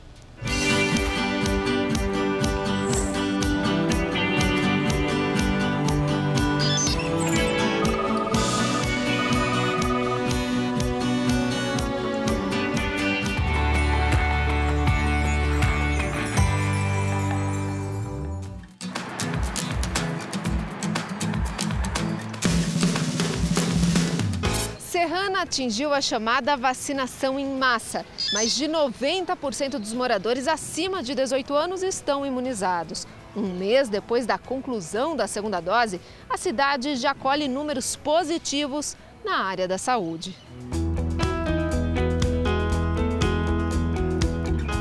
Atingiu a chamada vacinação em massa. Mais de 90% dos moradores acima de 18 anos estão imunizados. Um mês depois da conclusão da segunda dose, a cidade já colhe números positivos na área da saúde.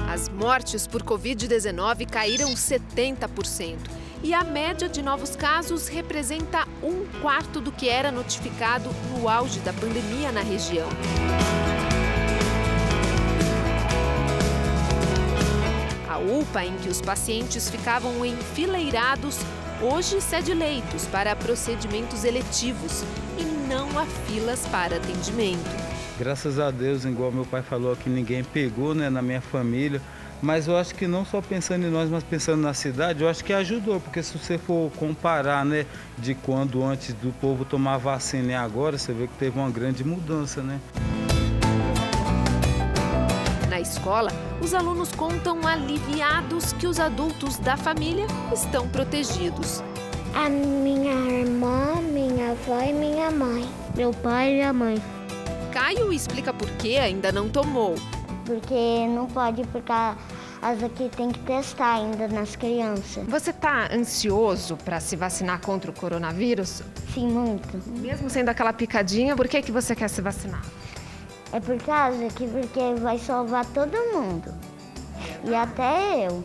As mortes por Covid-19 caíram 70% e a média de novos casos representa um quarto do que era notificado no auge da pandemia na região. A UPA, em que os pacientes ficavam enfileirados, hoje cede leitos para procedimentos eletivos e não há filas para atendimento. Graças a Deus, igual meu pai falou que ninguém pegou né, na minha família. Mas eu acho que não só pensando em nós, mas pensando na cidade, eu acho que ajudou, porque se você for comparar, né, de quando antes do povo tomar vacina e agora, você vê que teve uma grande mudança, né? Na escola, os alunos contam aliviados que os adultos da família estão protegidos. A minha irmã, minha avó e minha mãe. Meu pai e minha mãe. Caio explica por que ainda não tomou. Porque não pode, porque as aqui tem que testar ainda nas crianças. Você está ansioso para se vacinar contra o coronavírus? Sim, muito. Mesmo sendo aquela picadinha, por que, que você quer se vacinar? É por causa que porque vai salvar todo mundo. E até eu.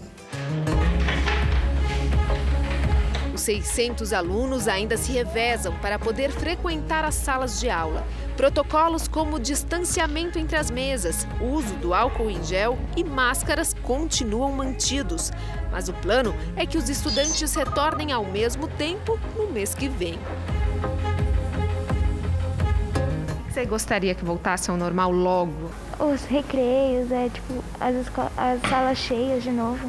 Os 600 alunos ainda se revezam para poder frequentar as salas de aula. Protocolos como distanciamento entre as mesas, uso do álcool em gel e máscaras continuam mantidos. Mas o plano é que os estudantes retornem ao mesmo tempo no mês que vem. Você gostaria que voltasse ao normal logo? Os recreios, é tipo, as, as salas cheias de novo.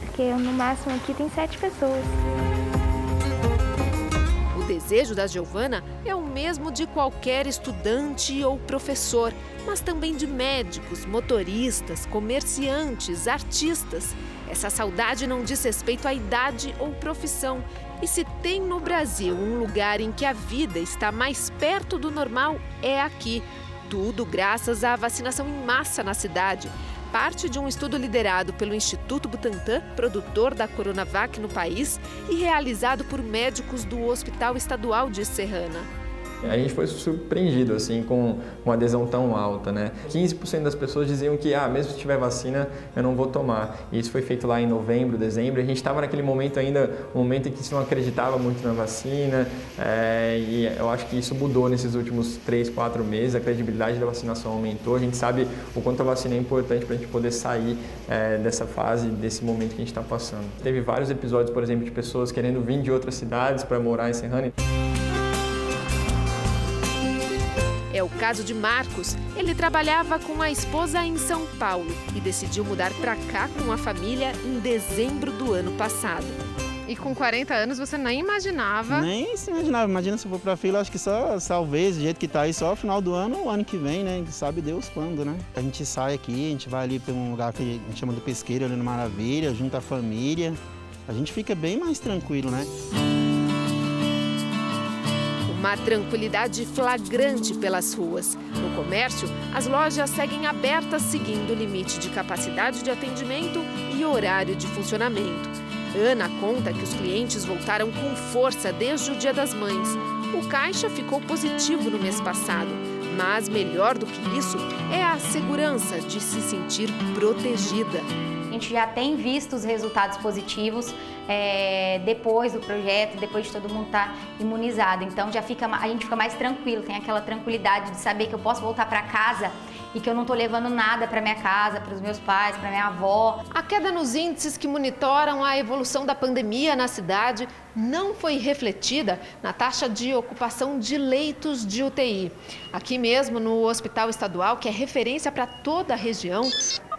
Porque no máximo aqui tem sete pessoas. Desejo da Giovana é o mesmo de qualquer estudante ou professor, mas também de médicos, motoristas, comerciantes, artistas. Essa saudade não diz respeito à idade ou profissão. E se tem no Brasil um lugar em que a vida está mais perto do normal, é aqui. Tudo graças à vacinação em massa na cidade parte de um estudo liderado pelo Instituto Butantan, produtor da Coronavac no país, e realizado por médicos do Hospital Estadual de Serrana. A gente foi surpreendido assim com uma adesão tão alta, né? 15% das pessoas diziam que, ah, mesmo se tiver vacina, eu não vou tomar. E isso foi feito lá em novembro, dezembro. A gente estava naquele momento ainda, um momento em que se não acreditava muito na vacina. É, e eu acho que isso mudou nesses últimos 3, 4 meses. A credibilidade da vacinação aumentou. A gente sabe o quanto a vacina é importante para a gente poder sair é, dessa fase, desse momento que a gente está passando. Teve vários episódios, por exemplo, de pessoas querendo vir de outras cidades para morar em Serrana. É o caso de Marcos. Ele trabalhava com a esposa em São Paulo e decidiu mudar para cá com a família em dezembro do ano passado. E com 40 anos você nem imaginava? Nem se imaginava. Imagina se eu for para fila, acho que só talvez, do jeito que tá aí, só final do ano ou ano que vem, né? Sabe Deus quando, né? A gente sai aqui, a gente vai ali para um lugar que a gente chama do pesqueiro, ali no Maravilha, junto à família. A gente fica bem mais tranquilo, né? Uma tranquilidade flagrante pelas ruas. No comércio, as lojas seguem abertas seguindo o limite de capacidade de atendimento e horário de funcionamento. Ana conta que os clientes voltaram com força desde o Dia das Mães. O caixa ficou positivo no mês passado, mas melhor do que isso é a segurança de se sentir protegida. Gente já tem visto os resultados positivos é, depois do projeto, depois de todo mundo estar tá imunizado. Então já fica, a gente fica mais tranquilo, tem aquela tranquilidade de saber que eu posso voltar para casa e que eu não estou levando nada para minha casa, para os meus pais, para minha avó. A queda nos índices que monitoram a evolução da pandemia na cidade não foi refletida na taxa de ocupação de leitos de UTI. Aqui mesmo no Hospital Estadual, que é referência para toda a região,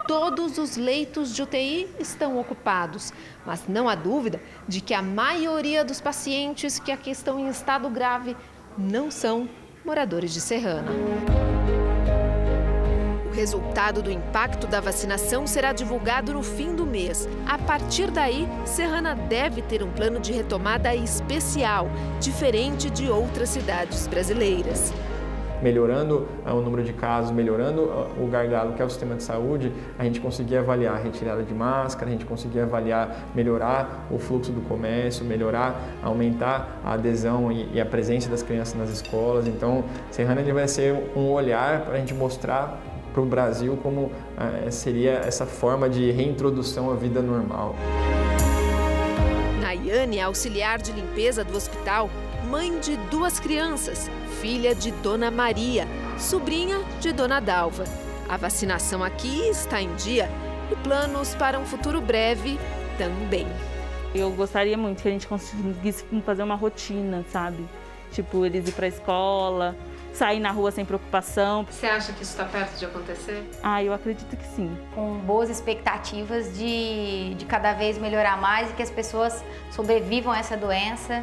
todos os leitos de UTI estão ocupados, mas não há dúvida de que a maioria dos pacientes que aqui estão em estado grave não são moradores de Serrana. O resultado do impacto da vacinação será divulgado no fim do mês. A partir daí, Serrana deve ter um plano de retomada especial, diferente de outras cidades brasileiras melhorando uh, o número de casos, melhorando uh, o gargalo que é o sistema de saúde, a gente conseguia avaliar a retirada de máscara, a gente conseguia avaliar, melhorar o fluxo do comércio, melhorar, aumentar a adesão e, a presença das crianças nas escolas. Então, Serrana vai ser um olhar para a gente mostrar para o Brasil como uh, seria essa forma de reintrodução à vida normal. Nayane, auxiliar de limpeza do hospital, mãe de duas crianças, filha de Dona Maria, sobrinha de Dona Dalva. A vacinação aqui está em dia e planos para um futuro breve também. Eu gostaria muito que a gente conseguisse fazer uma rotina, sabe? Tipo, eles ir para a escola, sair na rua sem preocupação. Você acha que isso está perto de acontecer? Ah, eu acredito que sim. Com boas expectativas de, de cada vez melhorar mais e que as pessoas sobrevivam a essa doença